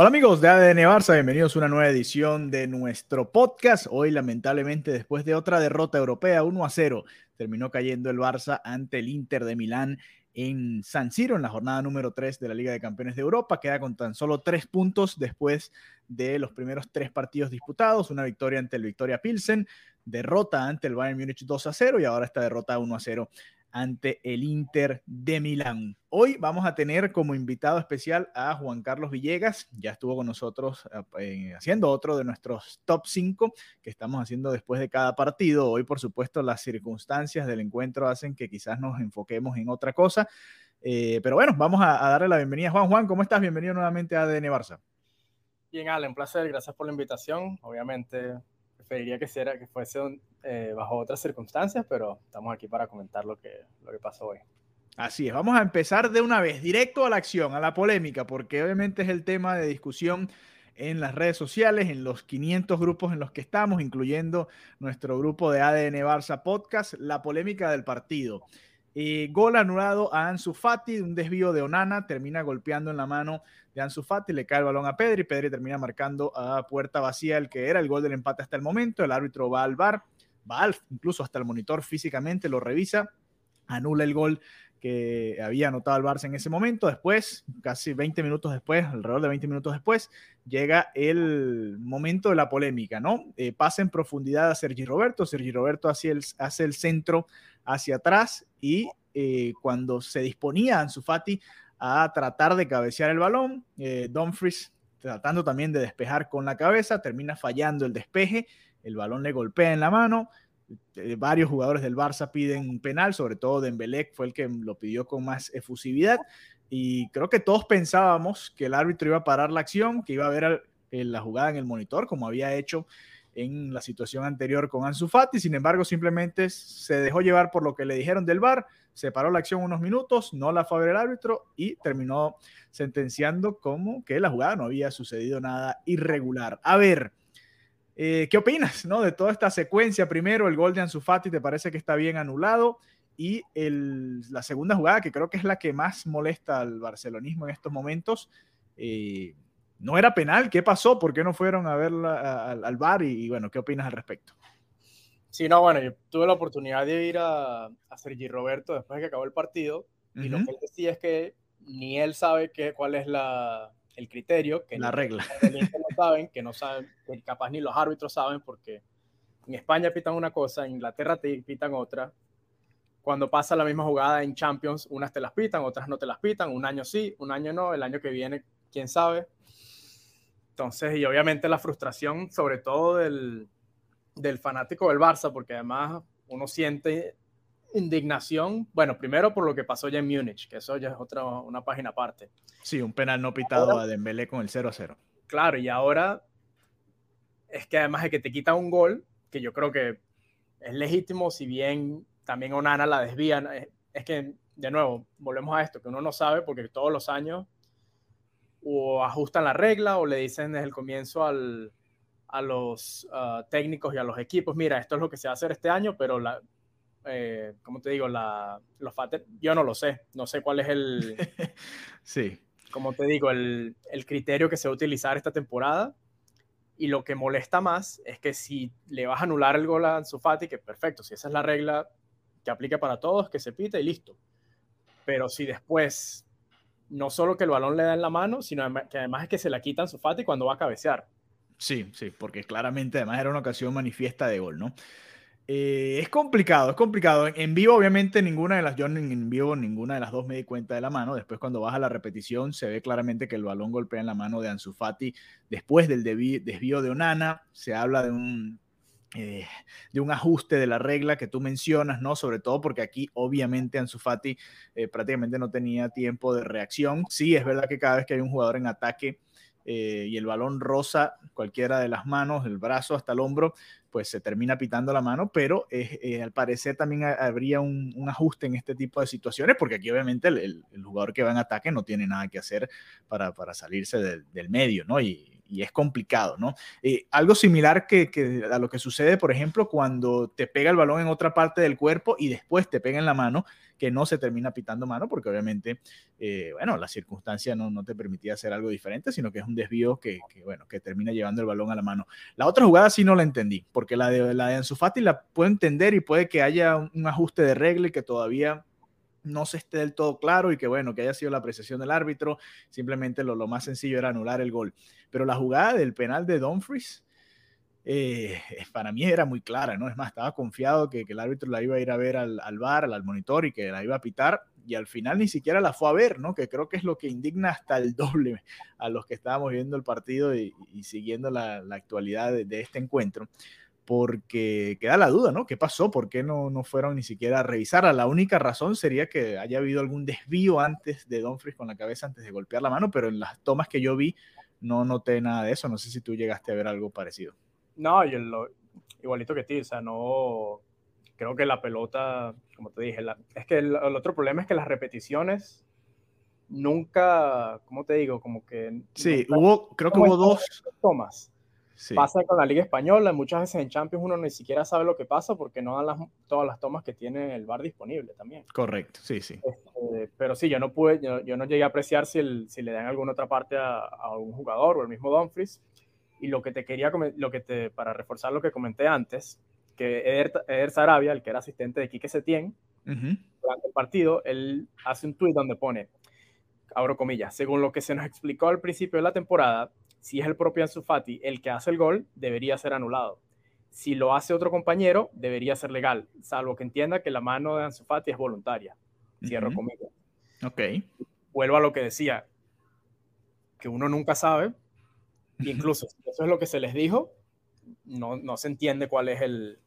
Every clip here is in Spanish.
Hola amigos de ADN Barça, bienvenidos a una nueva edición de nuestro podcast. Hoy lamentablemente después de otra derrota europea 1 a 0, terminó cayendo el Barça ante el Inter de Milán en San Siro en la jornada número 3 de la Liga de Campeones de Europa. Queda con tan solo tres puntos después de los primeros tres partidos disputados. Una victoria ante el Victoria Pilsen, derrota ante el Bayern Múnich 2 a 0 y ahora esta derrota 1 a 0 ante el Inter de Milán. Hoy vamos a tener como invitado especial a Juan Carlos Villegas. Ya estuvo con nosotros eh, haciendo otro de nuestros top 5 que estamos haciendo después de cada partido. Hoy, por supuesto, las circunstancias del encuentro hacen que quizás nos enfoquemos en otra cosa. Eh, pero bueno, vamos a, darle la bienvenida. Juan, Juan, ¿cómo estás? Bienvenido nuevamente a ADN Barça. Bien, Alan, placer. Gracias por la invitación. Obviamente, preferiría que, sea, que fuese eh, bajo otras circunstancias, pero estamos aquí para comentar lo que pasó hoy. Así es, vamos a empezar de una vez, directo a la acción, a la polémica, porque obviamente es el tema de discusión en las redes sociales, en los 500 grupos en los que estamos, incluyendo nuestro grupo de ADN Barça Podcast, la polémica del partido. Eh, gol anulado a Ansu Fati, un desvío de Onana, termina golpeando en la mano de Ansu Fati, le cae el balón a Pedri, Pedri termina marcando a puerta vacía el que era el gol del empate hasta el momento, el árbitro va al bar, va al, incluso hasta el monitor físicamente, lo revisa, anula el gol que había anotado el Barça en ese momento. Después, casi 20 minutos después, alrededor de 20 minutos después, llega el momento de la polémica, ¿no? Eh, pasa en profundidad a Sergi Roberto, Sergi Roberto hace el, hace el centro hacia atrás y eh, cuando se disponía Ansu Fati a tratar de cabecear el balón, eh, Dumfries tratando también de despejar con la cabeza, termina fallando el despeje, el balón le golpea en la mano, eh, varios jugadores del Barça piden penal, sobre todo Dembélé fue el que lo pidió con más efusividad y creo que todos pensábamos que el árbitro iba a parar la acción, que iba a ver la jugada en el monitor como había hecho en la situación anterior con Ansu Fati, sin embargo simplemente se dejó llevar por lo que le dijeron del VAR, se paró la acción unos minutos, no la fue el árbitro y terminó sentenciando como que la jugada no había sucedido nada irregular. A ver, eh, ¿qué opinas no, de toda esta secuencia? Primero, el gol de Ansu Fati te parece que está bien anulado y el, la segunda jugada, que creo que es la que más molesta al barcelonismo en estos momentos, eh, no era penal. ¿Qué pasó? ¿Por qué no fueron a verla al, al bar? Y, y, bueno, ¿qué opinas al respecto? Sí, no, bueno, yo tuve la oportunidad de ir a, a Sergi Roberto después de que acabó el partido y uh -huh. lo que él decía es que ni él sabe qué, cuál es la, el criterio, que la regla. no saben, que no saben, que capaz ni los árbitros saben porque en España pitan una cosa, en Inglaterra te pitan otra. Cuando pasa la misma jugada en Champions, unas te las pitan, otras no te las pitan, un año sí, un año no, el año que viene, quién sabe. Entonces, y obviamente la frustración, sobre todo del, del fanático del Barça, porque además uno siente indignación, bueno, primero por lo que pasó ya en Múnich, que eso ya es otra, una página aparte. Sí, un penal no pitado ahora, a Dembélé con el 0 a 0. Claro, y ahora es que además de que te quita un gol, que yo creo que es legítimo, si bien también Onana la desvían, es, es que, de nuevo, volvemos a esto, que uno no sabe porque todos los años o ajustan la regla o le dicen desde el comienzo al, a los uh, técnicos y a los equipos, mira, esto es lo que se va a hacer este año, pero la, eh, como te digo, la, los fates, yo no lo sé, no sé cuál es el, sí. Como te digo, el, el, criterio que se va a utilizar esta temporada. Y lo que molesta más es que si le vas a anular el gol a Ansu Fati, que perfecto, si esa es la regla que aplique para todos, que se pite y listo. Pero si después, no solo que el balón le da en la mano, sino que además es que se la quita Ansu Fati cuando va a cabecear. Sí, sí, porque claramente además era una ocasión manifiesta de gol, ¿no? Eh, es complicado, es complicado. En, vivo, obviamente, ninguna de las, yo en, vivo ninguna de las dos me di cuenta de la mano. Después, cuando baja la repetición, se ve claramente que el balón golpea en la mano de Ansu Fati después del desvío de Onana. Se habla de un, eh, de un ajuste de la regla que tú mencionas, ¿no? Sobre todo porque aquí, obviamente, Ansu Fati eh, prácticamente no tenía tiempo de reacción. Sí, es verdad que cada vez que hay un jugador en ataque, y el balón rosa cualquiera de las manos, el brazo hasta el hombro, pues se termina pitando la mano, pero eh, al parecer también habría un, ajuste en este tipo de situaciones, porque aquí obviamente el, jugador que va en ataque no tiene nada que hacer para, salirse del medio, ¿no? Y, es complicado, ¿no? Eh, algo similar que, a lo que sucede, por ejemplo, cuando te pega el balón en otra parte del cuerpo y después te pega en la mano, que no se termina pitando mano, porque obviamente, eh, bueno, la circunstancia no, no, te permitía hacer algo diferente, sino que es un desvío que, bueno, que termina llevando el balón a la mano. La otra jugada sí no la entendí, porque la de, la de Ansu Fati la puedo entender y puede que haya un ajuste de regla y que todavía no se esté del todo claro y que bueno, que haya sido la apreciación del árbitro, simplemente lo, lo más sencillo era anular el gol. Pero la jugada del penal de Dumfries, eh, para mí era muy clara, ¿no? Es más, estaba confiado que, el árbitro la iba a ir a ver al, al bar, al, monitor y que la iba a pitar y al final ni siquiera la fue a ver, ¿no? Que creo que es lo que indigna hasta el doble a los que estábamos viendo el partido y, siguiendo la, actualidad de, este encuentro, porque queda la duda, ¿no? ¿Qué pasó? ¿Por qué no, no fueron ni siquiera a revisarla? La única razón sería que haya habido algún desvío antes de Dumfries con la cabeza antes de golpear la mano, pero en las tomas que yo vi no noté nada de eso. No sé si tú llegaste a ver algo parecido. No, yo lo, igualito que ti, o sea, no, creo que la pelota, como te dije, es que el, otro problema es que las repeticiones nunca, ¿cómo te digo? Como que... Sí, hubo, creo que hubo dos tomas. Pasa con la Liga Española, muchas veces en Champions uno ni siquiera sabe lo que pasa porque no dan las, todas las tomas que tiene el bar disponible también. Correcto, sí, sí. Este, pero sí, yo no pude, yo, no llegué a apreciar si, si le dan alguna otra parte a, a, un jugador o el mismo Dumfries. Y lo que te quería, lo que te, para reforzar lo que comenté antes, que Eder, Sarabia, el que era asistente de Quique Setién, durante el partido, él hace un tuit donde pone, abro comillas, según lo que se nos explicó al principio de la temporada, si es el propio Ansu Fati el que hace el gol, debería ser anulado. Si lo hace otro compañero, debería ser legal, salvo que entienda que la mano de Ansu Fati es voluntaria. Cierro comillas. Ok. Vuelvo a lo que decía, que uno nunca sabe, Incluso si eso es lo que se les dijo, no, no se entiende cuál es el,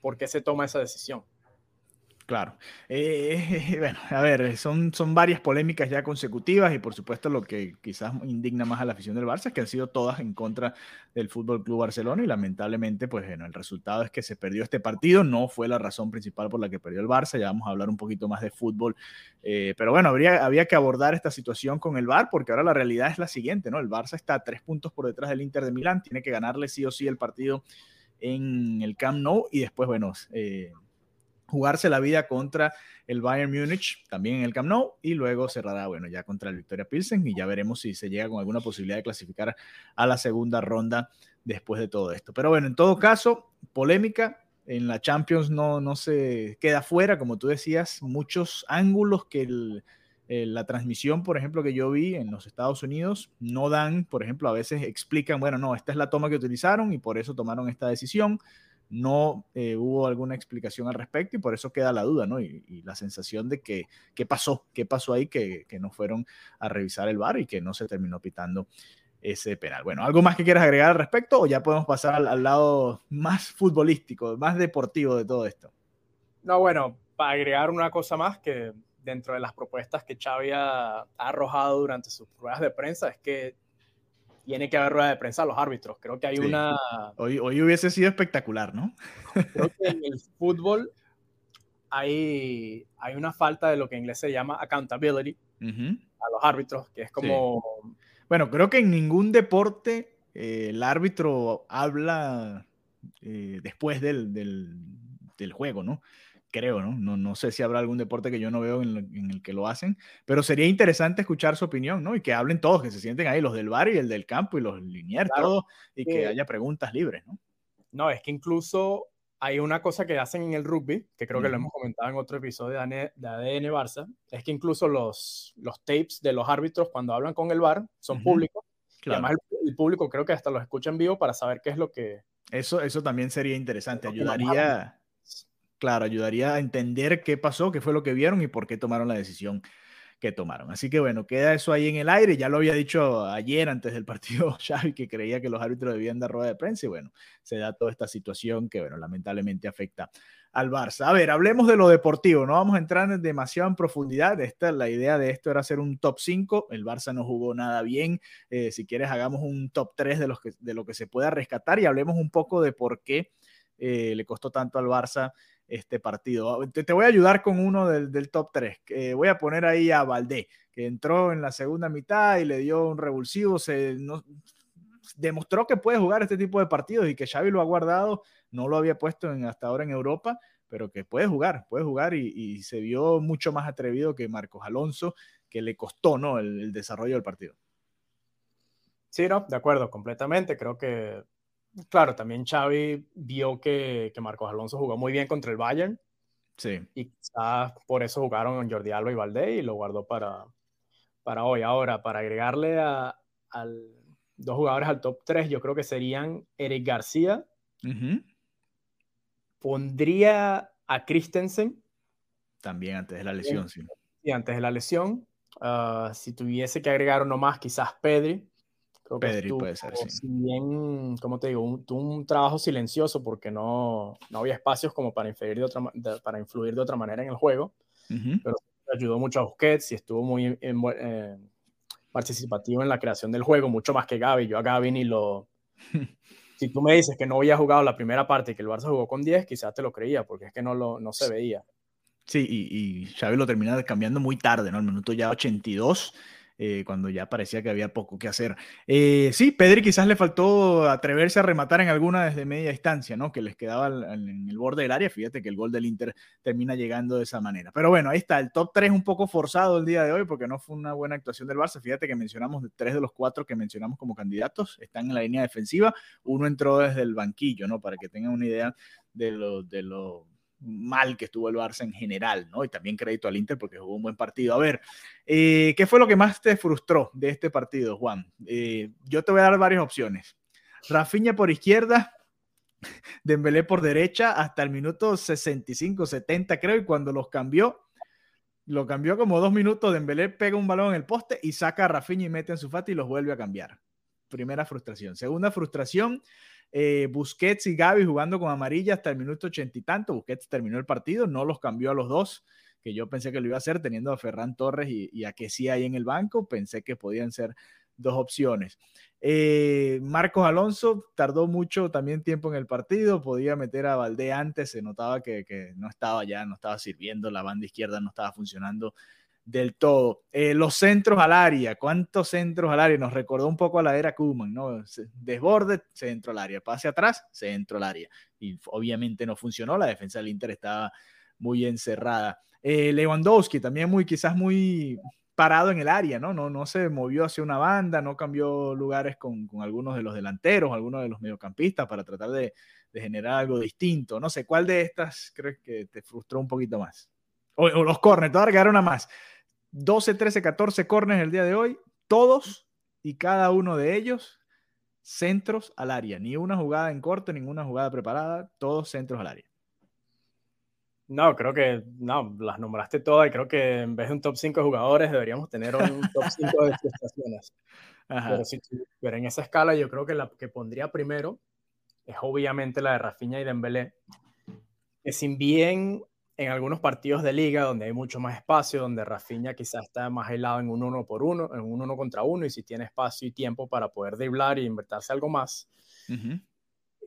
por qué se toma esa decisión. Claro. Eh, bueno, a ver, son, son varias polémicas ya consecutivas y por supuesto lo que quizás indigna más a la afición del Barça es que han sido todas en contra del Fútbol Club Barcelona y lamentablemente, pues bueno, el resultado es que se perdió este partido, no fue la razón principal por la que perdió el Barça, ya vamos a hablar un poquito más de fútbol, eh, pero bueno, habría, había que abordar esta situación con el VAR porque ahora la realidad es la siguiente, ¿no? El Barça está a tres puntos por detrás del Inter de Milán, tiene que ganarle sí o sí el partido en el Camp Nou y después, bueno, eh, jugarse la vida contra el Bayern Múnich, también en el Camp Nou, y luego cerrará, bueno, ya contra el Victoria Pilsen, y ya veremos si se llega con alguna posibilidad de clasificar a la segunda ronda después de todo esto. Pero bueno, en todo caso, polémica. En la Champions no, no se queda fuera, como tú decías, muchos ángulos que la transmisión, por ejemplo, que yo vi en los Estados Unidos, no dan, por ejemplo, a veces explican, bueno, no, esta es la toma que utilizaron y por eso tomaron esta decisión no eh, hubo alguna explicación al respecto y por eso queda la duda, ¿no? Y, la sensación de que qué pasó, qué pasó ahí que, que, no fueron a revisar el bar y que no se terminó pitando ese penal. Bueno, ¿algo más que quieras agregar al respecto o ya podemos pasar al, lado más futbolístico, más deportivo de todo esto? No, bueno, para agregar una cosa más que dentro de las propuestas que Xavi ha arrojado durante sus pruebas de prensa es que tiene que haber rueda de prensa a los árbitros. Creo que hay una... Hoy, hoy hubiese sido espectacular, ¿no? Creo que en el fútbol hay, hay una falta de lo que en inglés se llama accountability a los árbitros, que es como... Bueno, creo que en ningún deporte eh, el árbitro habla eh, después del, del, del, juego, ¿no? creo, ¿no? ¿no? No sé si habrá algún deporte que yo no veo en, el que lo hacen, pero sería interesante escuchar su opinión, ¿no? Y que hablen todos, que se sienten ahí, los del bar y el del campo y los liniers, todos, y que haya preguntas libres, ¿no? No, es que incluso hay una cosa que hacen en el rugby, que creo que lo hemos comentado en otro episodio de ADN, Barça, es que incluso los, los tapes de los árbitros cuando hablan con el bar son públicos. Y además el, el, público creo que hasta los escucha en vivo para saber qué es lo que... Eso, eso también sería interesante, ayudaría claro, ayudaría a entender qué pasó, qué fue lo que vieron y por qué tomaron la decisión que tomaron. Así que bueno, queda eso ahí en el aire. Ya lo había dicho ayer antes del partido Xavi que creía que los árbitros debían dar rueda de prensa y bueno, se da toda esta situación que bueno, lamentablemente afecta al Barça. A ver, hablemos de lo deportivo, no vamos a entrar en demasiado en profundidad. Esta, la idea de esto era hacer un top 5, el Barça no jugó nada bien. Eh, si quieres, hagamos un top 3 de, los que, de lo que se pueda rescatar y hablemos un poco de por qué eh, le costó tanto al Barça este partido. Te, te voy a ayudar con uno del, del top 3. que voy a poner ahí a Valdé, que entró en la segunda mitad y le dio un revulsivo. Se no, demostró que puede jugar este tipo de partidos y que Xavi lo ha guardado. No lo había puesto en, hasta ahora en Europa, pero que puede jugar, puede jugar y, y, se vio mucho más atrevido que Marcos Alonso, que le costó ¿no? el, el desarrollo del partido. Sí, no, de acuerdo, completamente. Creo que claro, también Xavi vio que, que, Marcos Alonso jugó muy bien contra el Bayern. Sí. Y quizás por eso jugaron Jordi Alba y Valdé y lo guardó para, para hoy. Ahora, para agregarle a, al, dos jugadores al top 3, yo creo que serían Eric García. Uh -huh. Pondría a Christensen. También antes de la lesión, sí. Sí, antes de la lesión. Uh, si tuviese que agregar uno más, quizás Pedri. Creo que Pedri puede ser, sí. Si bien, como te digo, un, un trabajo silencioso porque no, no había espacios como para de otra, de, para influir de otra manera en el juego, uh -huh. pero ayudó mucho a Busquets y estuvo muy en, eh, participativo en la creación del juego, mucho más que Gaby. Yo a Gaby ni lo... si tú me dices que no había jugado la primera parte y que el Barça jugó con 10, quizás te lo creía, porque es que no, lo, no se veía. Sí, y, y Xavi lo termina cambiando muy tarde, ¿no? El minuto ya 82 eh, cuando ya parecía que había poco que hacer. Eh, sí, Pedri quizás le faltó atreverse a rematar en alguna desde media distancia, ¿no? Que les quedaba en el borde del área. Fíjate que el gol del Inter termina llegando de esa manera. Pero bueno, ahí está, el top 3 un poco forzado el día de hoy porque no fue una buena actuación del Barça. Fíjate que mencionamos tres de los cuatro que mencionamos como candidatos, están en la línea defensiva. Uno entró desde el banquillo, ¿no? Para que tengan una idea de lo, de lo mal que estuvo el Barça en general, ¿no? Y también crédito al Inter porque jugó un buen partido. A ver, eh, ¿qué fue lo que más te frustró de este partido, Juan? Eh, yo te voy a dar varias opciones. Rafinha por izquierda, Dembélé por derecha hasta el minuto 65, 70 creo, y cuando los cambió, lo cambió como dos minutos, Dembélé pega un balón en el poste y saca a Rafinha y mete en su fata y los vuelve a cambiar. Primera frustración. Segunda frustración, eh, Busquets y Gaby jugando con amarilla hasta el minuto ochenta y tanto. Busquets terminó el partido, no los cambió a los dos, que yo pensé que lo iba a hacer teniendo a Ferran Torres y, a que sí ahí en el banco. Pensé que podían ser dos opciones. Eh, Marcos Alonso tardó mucho también tiempo en el partido, podía meter a Valdé antes, se notaba que no estaba ya, no estaba sirviendo, la banda izquierda no estaba funcionando del todo. Eh, los centros al área, ¿cuántos centros al área? Nos recordó un poco a la era Kuman, ¿no? Desborde, centro al área, pase atrás, centro al área. Y obviamente no funcionó, la defensa del Inter estaba muy encerrada. Eh, Lewandowski también muy, quizás muy parado en el área, ¿no? No, no se movió hacia una banda, no cambió lugares con, con algunos de los delanteros, algunos de los mediocampistas para tratar de, de, generar algo distinto. No sé, ¿cuál de estas crees que te frustró un poquito más? O, los corners, te voy a agregar una más. 12, 13, 14 corners el día de hoy, todos y cada uno de ellos centros al área. Ni una jugada en corto, ninguna jugada preparada, todos centros al área. No, creo que no, las nombraste todas y creo que en vez de un top 5 de jugadores deberíamos tener un top 5 de frustraciones. Pero, si, pero en esa escala yo creo que la que pondría primero es obviamente la de Rafinha y Dembélé, que sin bien en algunos partidos de liga donde hay mucho más espacio, donde Rafinha quizás está más helado en un uno por uno, en un uno contra uno, y si tiene espacio y tiempo para poder driblar y invertirse algo más, uh -huh.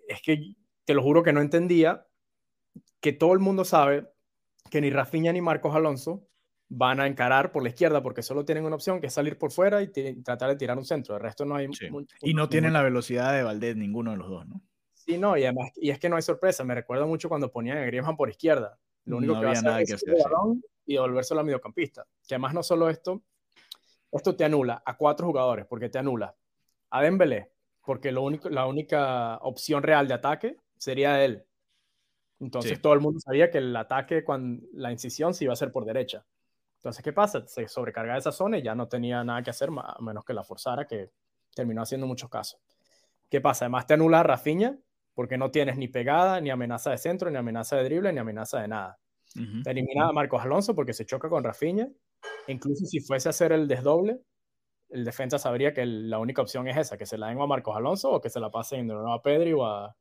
es que te lo juro que no entendía que todo el mundo sabe que ni Rafinha ni Marcos Alonso van a encarar por la izquierda porque solo tienen una opción que es salir por fuera y tratar de tirar un centro. El resto no hay. Sí. y no tienen la velocidad de Valdés, ninguno de los dos, ¿no? Sí, no, y además, y es que no hay sorpresa. Me recuerda mucho cuando ponían a Griezmann por izquierda. Lo único no que va a hacer que es hacer. el balón y devolvérselo al mediocampista. Que además no solo esto, esto te anula a cuatro jugadores porque te anula a Dembélé porque lo único, la única opción real de ataque sería él. Entonces sí. todo el mundo sabía que el ataque, cuando la incisión se iba a hacer por derecha. Entonces, ¿qué pasa? Se sobrecarga esa zona y ya no tenía nada que hacer, a menos que la forzara, que terminó haciendo muchos casos. ¿Qué pasa? Además te anula a Rafinha porque no tienes ni pegada, ni amenaza de centro, ni amenaza de drible, ni amenaza de nada. Te elimina a Marcos Alonso porque se choca con Rafinha. Incluso si fuese a hacer el desdoble, el defensa sabría que la única opción es esa, que se la den a Marcos Alonso o que se la pasen de nuevo a Pedri o a,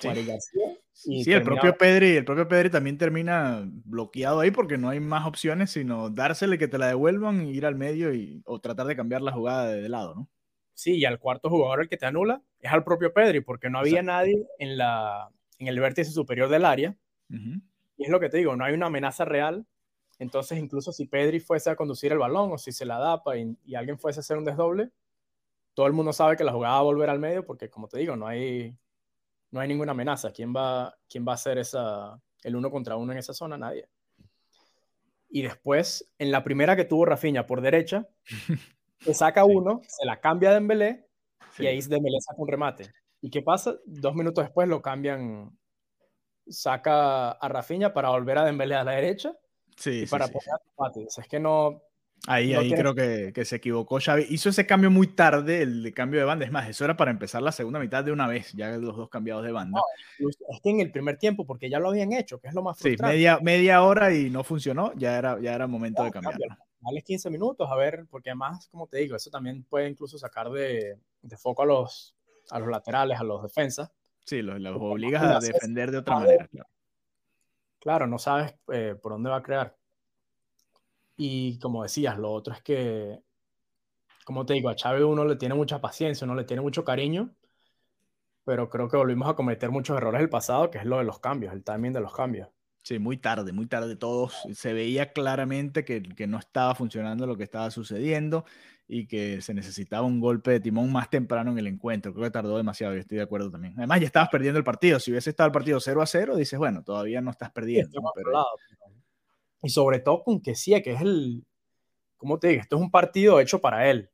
sí. García. sí, el propio Pedri, el propio Pedri también termina bloqueado ahí porque no hay más opciones sino dársele que te la devuelvan, ir al medio y, o tratar de cambiar la jugada de, lado, ¿no? Sí, y al cuarto jugador el que te anula es al propio Pedri porque no había nadie en, la, en el vértice superior del área. Y es lo que te digo, no hay una amenaza real entonces, incluso si Pedri fuese a conducir el balón o si se la da y, y, alguien fuese a hacer un desdoble, todo el mundo sabe que la jugada va a volver al medio porque, como te digo, no hay, no hay ninguna amenaza. ¿Quién va, quién va a hacer esa, el uno contra uno en esa zona? Nadie. Y después, en la primera que tuvo Rafinha por derecha, se saca uno, se la cambia a Dembélé y ahí Dembélé saca un remate. ¿Y qué pasa? Dos minutos después lo cambian, saca a Rafinha para volver a Dembélé a la derecha Sí, para sí, poner Es que no. Ahí, ahí creo que, que, se equivocó Xavi. Hizo ese cambio muy tarde, el cambio de banda. Es más, eso era para empezar la segunda mitad de una vez, ya los dos cambiados de banda. es que en el primer tiempo, porque ya lo habían hecho, que es lo más frustrante. Sí, media, media hora y no funcionó, ya era, ya era momento de cambiar. Dale 15 minutos, a ver, porque además, como te digo, eso también puede incluso sacar de, de foco a los, a los laterales, a los defensas. Sí, los, los obligas a defender de otra manera. Claro, claro no sabes eh, por dónde va a crear. Y como decías, lo otro es que, como te digo, a Chávez uno le tiene mucha paciencia, uno le tiene mucho cariño, pero creo que volvimos a cometer muchos errores del pasado, que es lo de los cambios, el timing de los cambios. Sí, muy tarde, muy tarde todos. Se veía claramente que, que no estaba funcionando lo que estaba sucediendo y que se necesitaba un golpe de timón más temprano en el encuentro. Creo que tardó demasiado, yo estoy de acuerdo también. Además, ya estabas perdiendo el partido. Si hubiese estado el partido 0 a 0, dices, bueno, todavía no estás perdiendo. pero... Y sobre todo con que sí, que es el, ¿cómo te digo? Esto es un partido hecho para él.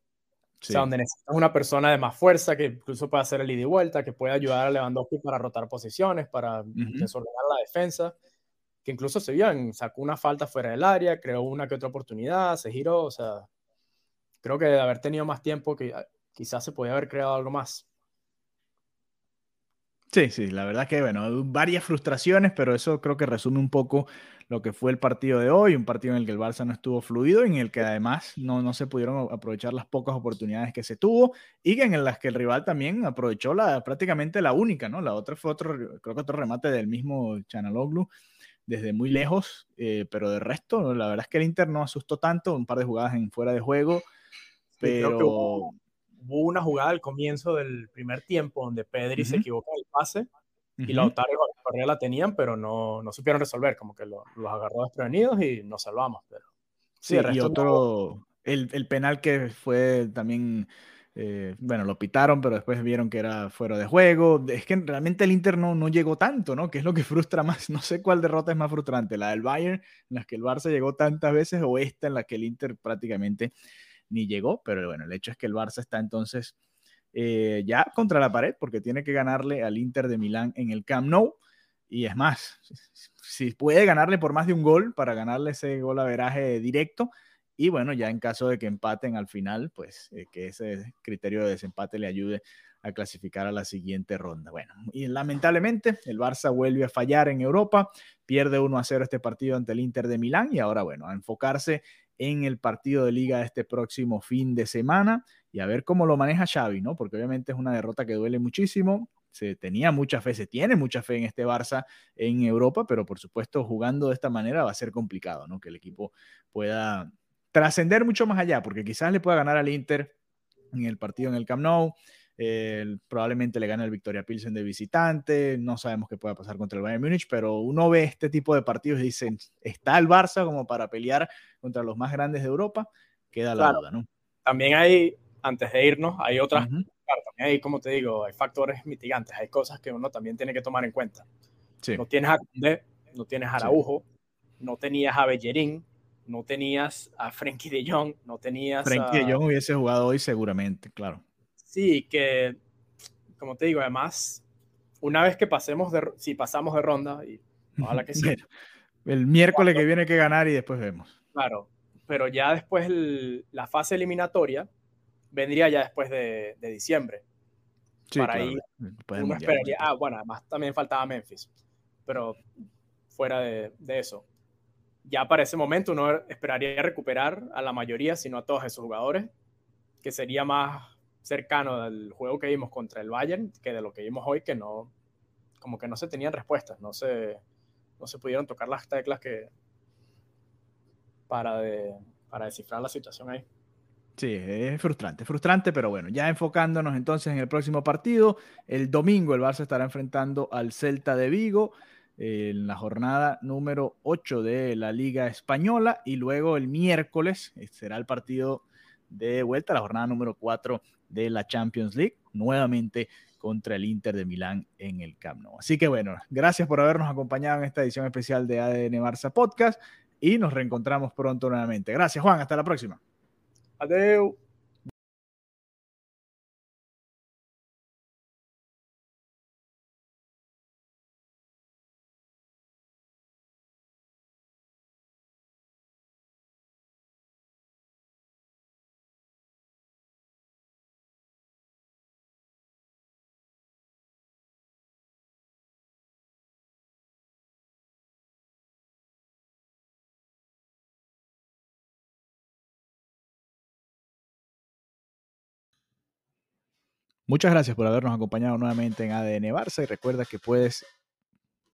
O sea, donde necesitas una persona de más fuerza que incluso pueda hacer el ida y vuelta, que pueda ayudar a Lewandowski para rotar posiciones, para desordenar la defensa, que incluso se vio, sacó una falta fuera del área, creó una que otra oportunidad, se giró, o sea, creo que de haber tenido más tiempo, que quizás se podía haber creado algo más. Sí, sí, la verdad que, bueno, varias frustraciones, pero eso creo que resume un poco lo que fue el partido de hoy, un partido en el que el Barça no estuvo fluido, en el que además no, no se pudieron aprovechar las pocas oportunidades que se tuvo y en las que el rival también aprovechó la, prácticamente la única, ¿no? La otra fue otro, creo que otro remate del mismo Chanaloglu desde muy lejos, eh, pero de resto, la verdad es que el Inter no asustó tanto, un par de jugadas en fuera de juego, pero hubo una jugada al comienzo del primer tiempo donde Pedri se equivocó en el pase y Lautaro y Correa la tenían, pero no, no supieron resolver, como que los agarró desprevenidos y nos salvamos. Pero, sí, y otro, el, el, penal que fue también, eh, bueno, lo pitaron, pero después vieron que era fuera de juego. Es que realmente el Inter no, no llegó tanto, ¿no? Que es lo que frustra más. No sé cuál derrota es más frustrante, la del Bayern, en la que el Barça llegó tantas veces, o esta en la que el Inter prácticamente ni llegó, pero bueno, el hecho es que el Barça está entonces eh, ya contra la pared porque tiene que ganarle al Inter de Milán en el Camp Nou. Y es más, si puede ganarle por más de un gol para ganarle ese gol a veraje directo. Y bueno, ya en caso de que empaten al final, pues eh, que ese criterio de desempate le ayude a clasificar a la siguiente ronda. Bueno, y lamentablemente el Barça vuelve a fallar en Europa, pierde 1 a 0 este partido ante el Inter de Milán y ahora, bueno, a enfocarse en el partido de liga este próximo fin de semana y a ver cómo lo maneja Xavi, ¿no? Porque obviamente es una derrota que duele muchísimo. Se tenía mucha fe, se tiene mucha fe en este Barça en Europa, pero por supuesto jugando de esta manera va a ser complicado, ¿no? Que el equipo pueda trascender mucho más allá, porque quizás le pueda ganar al Inter en el partido en el Camp Nou, probablemente le gane el Victoria Pilsen de visitante, no sabemos qué pueda pasar contra el Bayern Múnich, pero uno ve este tipo de partidos y dicen, está el Barça como para pelear contra los más grandes de Europa, queda la duda, ¿no? También hay, antes de irnos, hay otras, también hay, como te digo, hay factores mitigantes, hay cosas que uno también tiene que tomar en cuenta. No tienes a Condé, no tienes a Araujo, no tenías a Bellerín, no tenías a Frenkie de Jong, no tenías Frenkie de Jong hubiese jugado hoy seguramente, claro. Sí, que, como te digo, además, una vez que pasemos de, si pasamos de ronda, y ojalá que sí. el miércoles que viene hay que ganar y después vemos. Claro, pero ya después la fase eliminatoria vendría ya después de, diciembre. para ahí uno esperaría, ah, bueno, además también faltaba Memphis, pero fuera de, de, eso, ya para ese momento uno esperaría recuperar a la mayoría, si no a todos esos jugadores, que sería más cercano al juego que vimos contra el Bayern que de lo que vimos hoy, que no, como que no se tenían respuestas, no se, no se pudieron tocar las teclas que para, de, para descifrar la situación ahí. Sí, es frustrante, frustrante, pero bueno, ya enfocándonos entonces en el próximo partido, el domingo el Barça estará enfrentando al Celta de Vigo en la jornada número 8 de la Liga Española y luego el miércoles eh, será el partido de vuelta, la jornada número 4 de la Champions League, nuevamente contra el Inter de Milán en el Camp Nou. Así que bueno, gracias por habernos acompañado en esta edición especial de ADN Barça Podcast y nos reencontramos pronto nuevamente. Gracias Juan, hasta la próxima. Adiós. Muchas gracias por habernos acompañado nuevamente en ADN Barça y recuerda que puedes